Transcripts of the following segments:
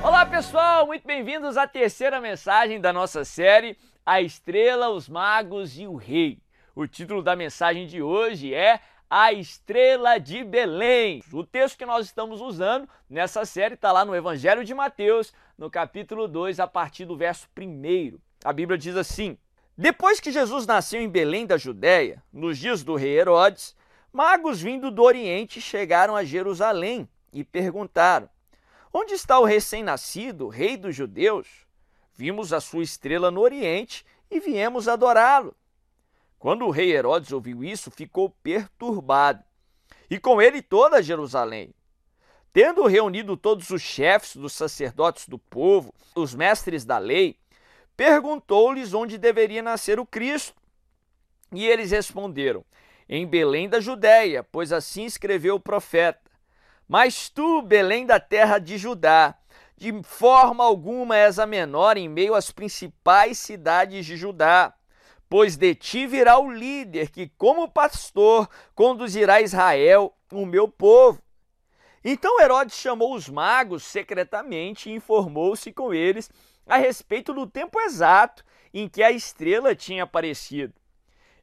Olá pessoal, muito bem-vindos à terceira mensagem da nossa série A Estrela, os Magos e o Rei. O título da mensagem de hoje é A Estrela de Belém. O texto que nós estamos usando nessa série está lá no Evangelho de Mateus, no capítulo 2, a partir do verso 1. A Bíblia diz assim: Depois que Jesus nasceu em Belém da Judéia, nos dias do rei Herodes, magos vindo do Oriente chegaram a Jerusalém e perguntaram: Onde está o recém-nascido, rei dos judeus? Vimos a sua estrela no Oriente e viemos adorá-lo. Quando o rei Herodes ouviu isso, ficou perturbado, e com ele toda Jerusalém. Tendo reunido todos os chefes dos sacerdotes do povo, os mestres da lei, perguntou-lhes onde deveria nascer o Cristo. E eles responderam: Em Belém da Judéia, pois assim escreveu o profeta. Mas tu, Belém da terra de Judá, de forma alguma és a menor em meio às principais cidades de Judá, pois de ti virá o líder que, como pastor, conduzirá Israel, o meu povo. Então Herodes chamou os magos secretamente e informou-se com eles a respeito do tempo exato em que a estrela tinha aparecido.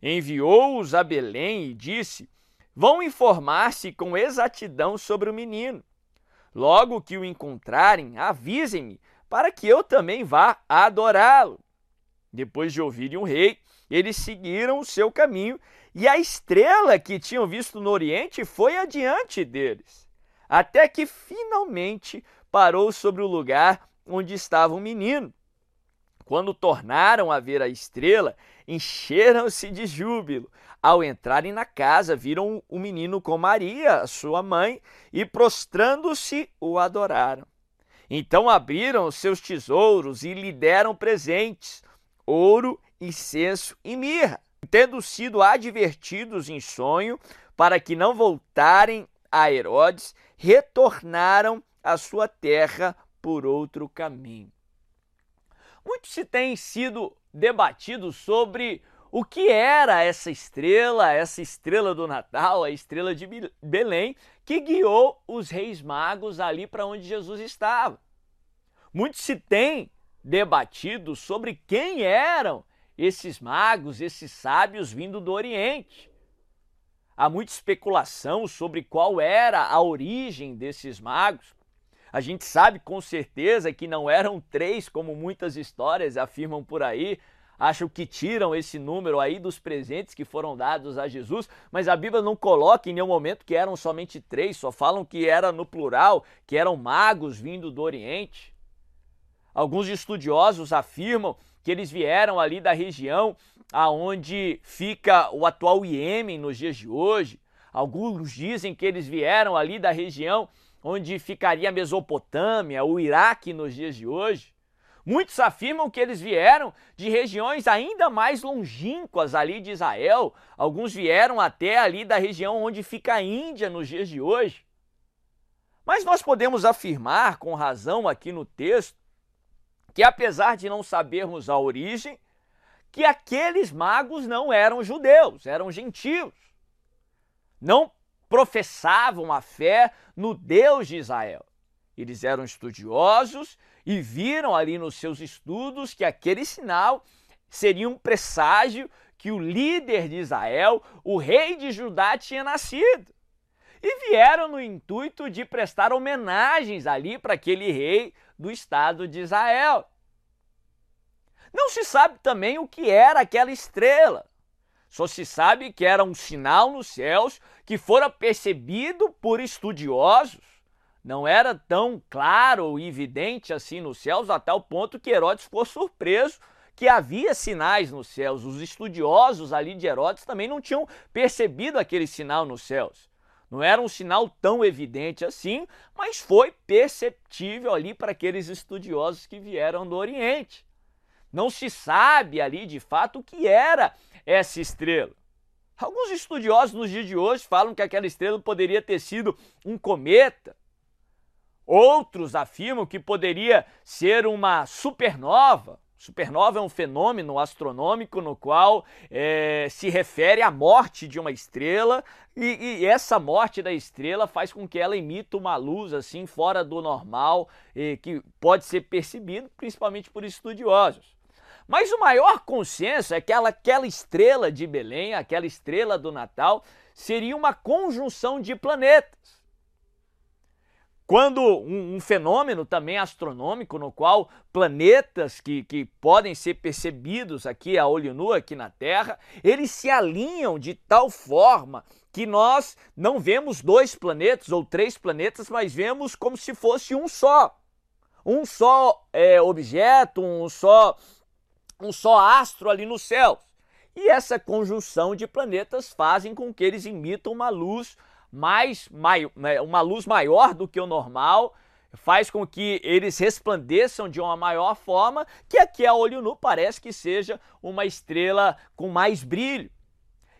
Enviou-os a Belém e disse: vão informar-se com exatidão sobre o menino. Logo que o encontrarem, avisem-me, para que eu também vá adorá-lo. Depois de ouvirem o rei, eles seguiram o seu caminho e a estrela que tinham visto no Oriente foi adiante deles, até que finalmente parou sobre o lugar onde estava o menino. Quando tornaram a ver a estrela, encheram-se de júbilo. Ao entrarem na casa, viram o menino com Maria, sua mãe, e prostrando-se, o adoraram. Então abriram seus tesouros e lhe deram presentes: ouro, incenso e mirra. Tendo sido advertidos em sonho para que não voltarem a Herodes, retornaram à sua terra por outro caminho. Muito se tem sido debatido sobre o que era essa estrela, essa estrela do Natal, a estrela de Belém, que guiou os reis magos ali para onde Jesus estava. Muito se tem debatido sobre quem eram esses magos, esses sábios vindo do Oriente. Há muita especulação sobre qual era a origem desses magos. A gente sabe com certeza que não eram três, como muitas histórias afirmam por aí. Acham que tiram esse número aí dos presentes que foram dados a Jesus, mas a Bíblia não coloca em nenhum momento que eram somente três, só falam que era no plural, que eram magos vindo do Oriente. Alguns estudiosos afirmam que eles vieram ali da região aonde fica o atual Iêmen nos dias de hoje. Alguns dizem que eles vieram ali da região onde ficaria a Mesopotâmia, o Iraque nos dias de hoje. Muitos afirmam que eles vieram de regiões ainda mais longínquas ali de Israel. Alguns vieram até ali da região onde fica a Índia nos dias de hoje. Mas nós podemos afirmar com razão aqui no texto que apesar de não sabermos a origem, que aqueles magos não eram judeus, eram gentios. Não professavam a fé no Deus de Israel. Eles eram estudiosos e viram ali nos seus estudos que aquele sinal seria um presságio que o líder de Israel, o rei de Judá, tinha nascido. E vieram no intuito de prestar homenagens ali para aquele rei do estado de Israel. Não se sabe também o que era aquela estrela. Só se sabe que era um sinal nos céus que fora percebido por estudiosos. Não era tão claro e evidente assim nos céus, até o ponto que Herodes ficou surpreso que havia sinais nos céus. Os estudiosos ali de Herodes também não tinham percebido aquele sinal nos céus. Não era um sinal tão evidente assim, mas foi perceptível ali para aqueles estudiosos que vieram do Oriente. Não se sabe ali de fato o que era essa estrela. Alguns estudiosos nos dias de hoje falam que aquela estrela poderia ter sido um cometa. Outros afirmam que poderia ser uma supernova, Supernova é um fenômeno astronômico no qual é, se refere à morte de uma estrela e, e, essa morte da estrela faz com que ela emita uma luz assim fora do normal e, que pode ser percebido principalmente por estudiosos. Mas o maior consenso é que aquela, aquela estrela de Belém, aquela estrela do Natal, seria uma conjunção de planetas. Quando um, um, fenômeno também astronômico, no qual planetas que, que podem ser percebidos aqui a olho nu, aqui na Terra, eles se alinham de tal forma que nós não vemos dois planetas ou três planetas, mas vemos como se fosse um só. Um só é, objeto, um só, um só astro ali no céu. E essa conjunção de planetas fazem com que eles emitam uma luz mais, né, uma luz maior do que o normal, faz com que eles resplandeçam de uma maior forma, que aqui a olho nu parece que seja uma estrela com mais brilho.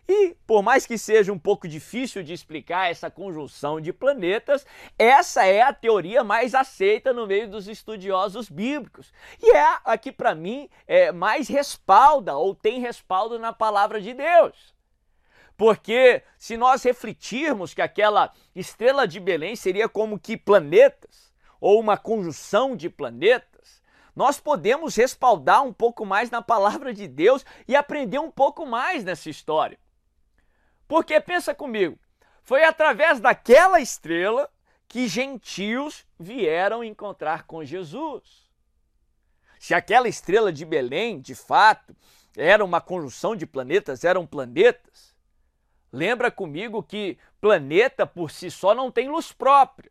E por mais que seja um pouco difícil de explicar essa conjunção de planetas, essa é a teoria mais aceita no meio dos estudiosos bíblicos. E é a que para mim é mais respalda ou tem respaldo na palavra de Deus. Porque se nós refletirmos que aquela estrela de Belém seria como que planetas, ou uma conjunção de planetas, nós podemos respaldar um pouco mais na palavra de Deus e aprender um pouco mais nessa história. Porque pensa comigo, foi através daquela estrela que gentios vieram encontrar com Jesus. Se aquela estrela de Belém, de fato, era uma conjunção de planetas, eram planetas, Lembra comigo que planeta por si só não tem luz própria.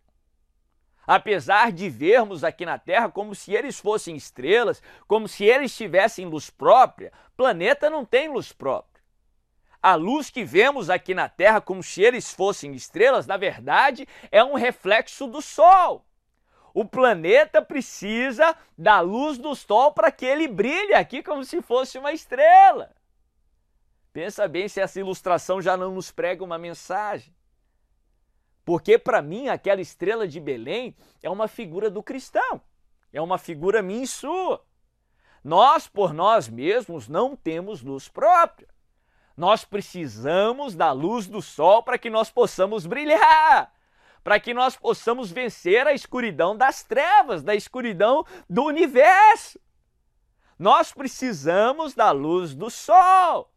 Apesar de vermos aqui na Terra como se eles fossem estrelas, como se eles tivessem luz própria, planeta não tem luz própria. A luz que vemos aqui na Terra como se eles fossem estrelas, na verdade, é um reflexo do Sol. O planeta precisa da luz do Sol para que ele brilhe aqui como se fosse uma estrela. Pensa bem se essa ilustração já não nos prega uma mensagem. Porque para mim aquela estrela de Belém é uma figura do cristão, é uma figura minha e sua. Nós, por nós mesmos, não temos luz própria. Nós precisamos da luz do sol para que nós possamos brilhar, para que nós possamos vencer a escuridão das trevas, da escuridão do universo. Nós precisamos da luz do sol.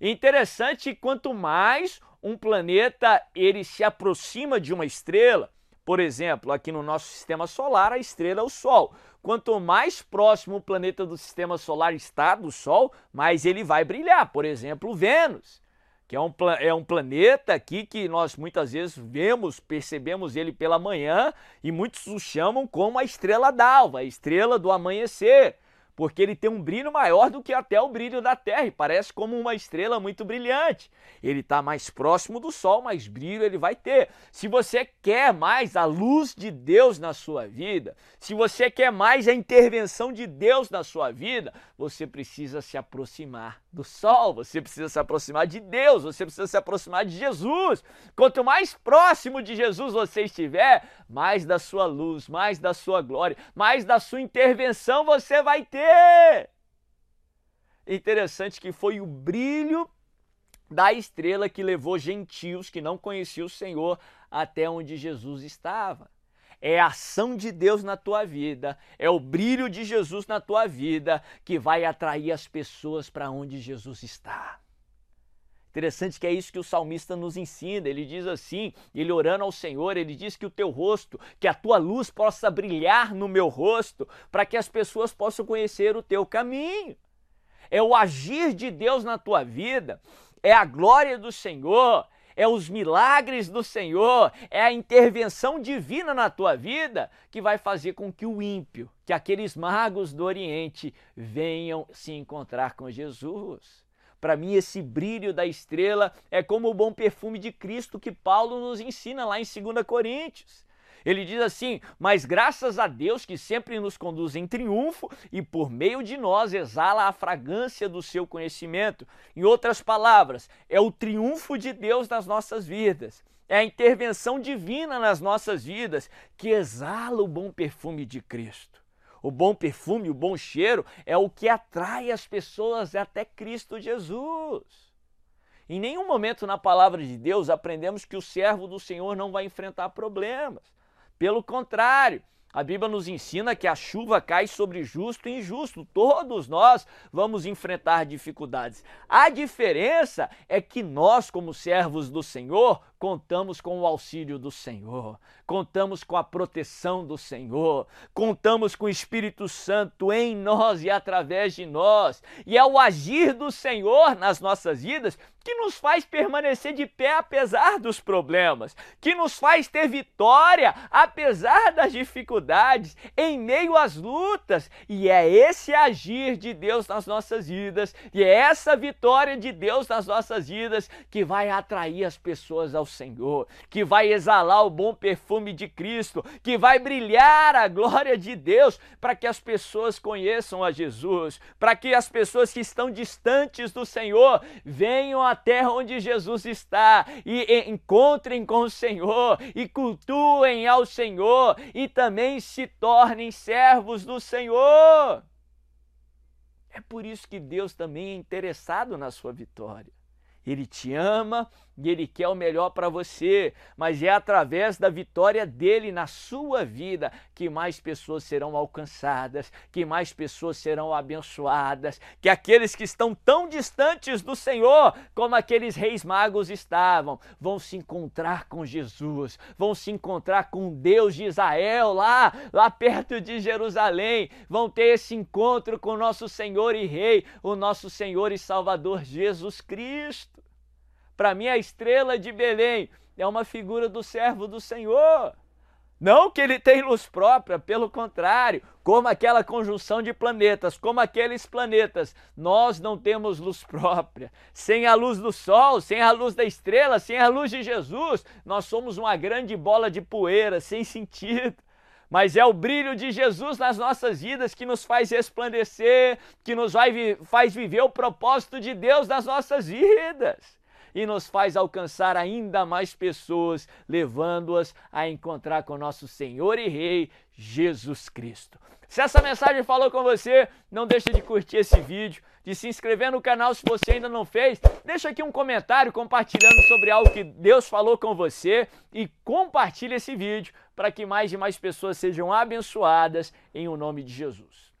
Interessante quanto mais um planeta ele se aproxima de uma estrela, por exemplo, aqui no nosso sistema solar, a estrela é o Sol. Quanto mais próximo o planeta do sistema solar está do Sol, mais ele vai brilhar. Por exemplo, Vênus, que é um, é um planeta aqui que nós muitas vezes vemos, percebemos ele pela manhã e muitos o chamam como a estrela d'alva, a estrela do amanhecer porque ele tem um brilho maior do que até o brilho da Terra e parece como uma estrela muito brilhante. Ele está mais próximo do Sol, mais brilho ele vai ter. Se você quer mais a luz de Deus na sua vida, se você quer mais a intervenção de Deus na sua vida, você precisa se aproximar do Sol, você precisa se aproximar de Deus, você precisa se aproximar de Jesus. Quanto mais próximo de Jesus você estiver, mais da sua luz, mais da sua glória, mais da sua intervenção você vai ter. Interessante que foi o brilho da estrela que levou gentios que não conheciam o Senhor até onde Jesus estava. É a ação de Deus na tua vida, é o brilho de Jesus na tua vida que vai atrair as pessoas para onde Jesus está. Interessante que é isso que o salmista nos ensina. Ele diz assim, ele orando ao Senhor, ele diz que o teu rosto, que a tua luz possa brilhar no meu rosto, para que as pessoas possam conhecer o teu caminho. É o agir de Deus na tua vida, é a glória do Senhor, é os milagres do Senhor, é a intervenção divina na tua vida que vai fazer com que o ímpio, que aqueles magos do Oriente venham se encontrar com Jesus. Para mim, esse brilho da estrela é como o bom perfume de Cristo que Paulo nos ensina lá em 2 Coríntios. Ele diz assim: Mas graças a Deus que sempre nos conduz em triunfo e por meio de nós exala a fragrância do seu conhecimento. Em outras palavras, é o triunfo de Deus nas nossas vidas. É a intervenção divina nas nossas vidas que exala o bom perfume de Cristo. O bom perfume, o bom cheiro é o que atrai as pessoas até Cristo Jesus. Em nenhum momento na palavra de Deus aprendemos que o servo do Senhor não vai enfrentar problemas. Pelo contrário, a Bíblia nos ensina que a chuva cai sobre justo e injusto. Todos nós vamos enfrentar dificuldades. A diferença é que nós, como servos do Senhor, contamos com o auxílio do Senhor, contamos com a proteção do Senhor, contamos com o Espírito Santo em nós e através de nós. E é o agir do Senhor nas nossas vidas que nos faz permanecer de pé apesar dos problemas, que nos faz ter vitória apesar das dificuldades, em meio às lutas. E é esse agir de Deus nas nossas vidas, e é essa vitória de Deus nas nossas vidas que vai atrair as pessoas ao Senhor, que vai exalar o bom perfume de Cristo, que vai brilhar a glória de Deus para que as pessoas conheçam a Jesus, para que as pessoas que estão distantes do Senhor venham à terra onde Jesus está e encontrem com o Senhor e cultuem ao Senhor e também se tornem servos do Senhor. É por isso que Deus também é interessado na sua vitória. Ele te ama e ele quer o melhor para você, mas é através da vitória dele na sua vida que mais pessoas serão alcançadas, que mais pessoas serão abençoadas, que aqueles que estão tão distantes do Senhor como aqueles reis magos estavam, vão se encontrar com Jesus, vão se encontrar com Deus de Israel lá, lá perto de Jerusalém, vão ter esse encontro com o nosso Senhor e Rei, o nosso Senhor e Salvador Jesus Cristo. Para mim, a estrela de Belém é uma figura do servo do Senhor. Não que ele tem luz própria, pelo contrário, como aquela conjunção de planetas, como aqueles planetas, nós não temos luz própria. Sem a luz do sol, sem a luz da estrela, sem a luz de Jesus, nós somos uma grande bola de poeira, sem sentido. Mas é o brilho de Jesus nas nossas vidas que nos faz resplandecer, que nos vai, faz viver o propósito de Deus nas nossas vidas e nos faz alcançar ainda mais pessoas, levando-as a encontrar com nosso Senhor e Rei Jesus Cristo. Se essa mensagem falou com você, não deixe de curtir esse vídeo, de se inscrever no canal se você ainda não fez. Deixa aqui um comentário compartilhando sobre algo que Deus falou com você e compartilhe esse vídeo para que mais e mais pessoas sejam abençoadas em o nome de Jesus.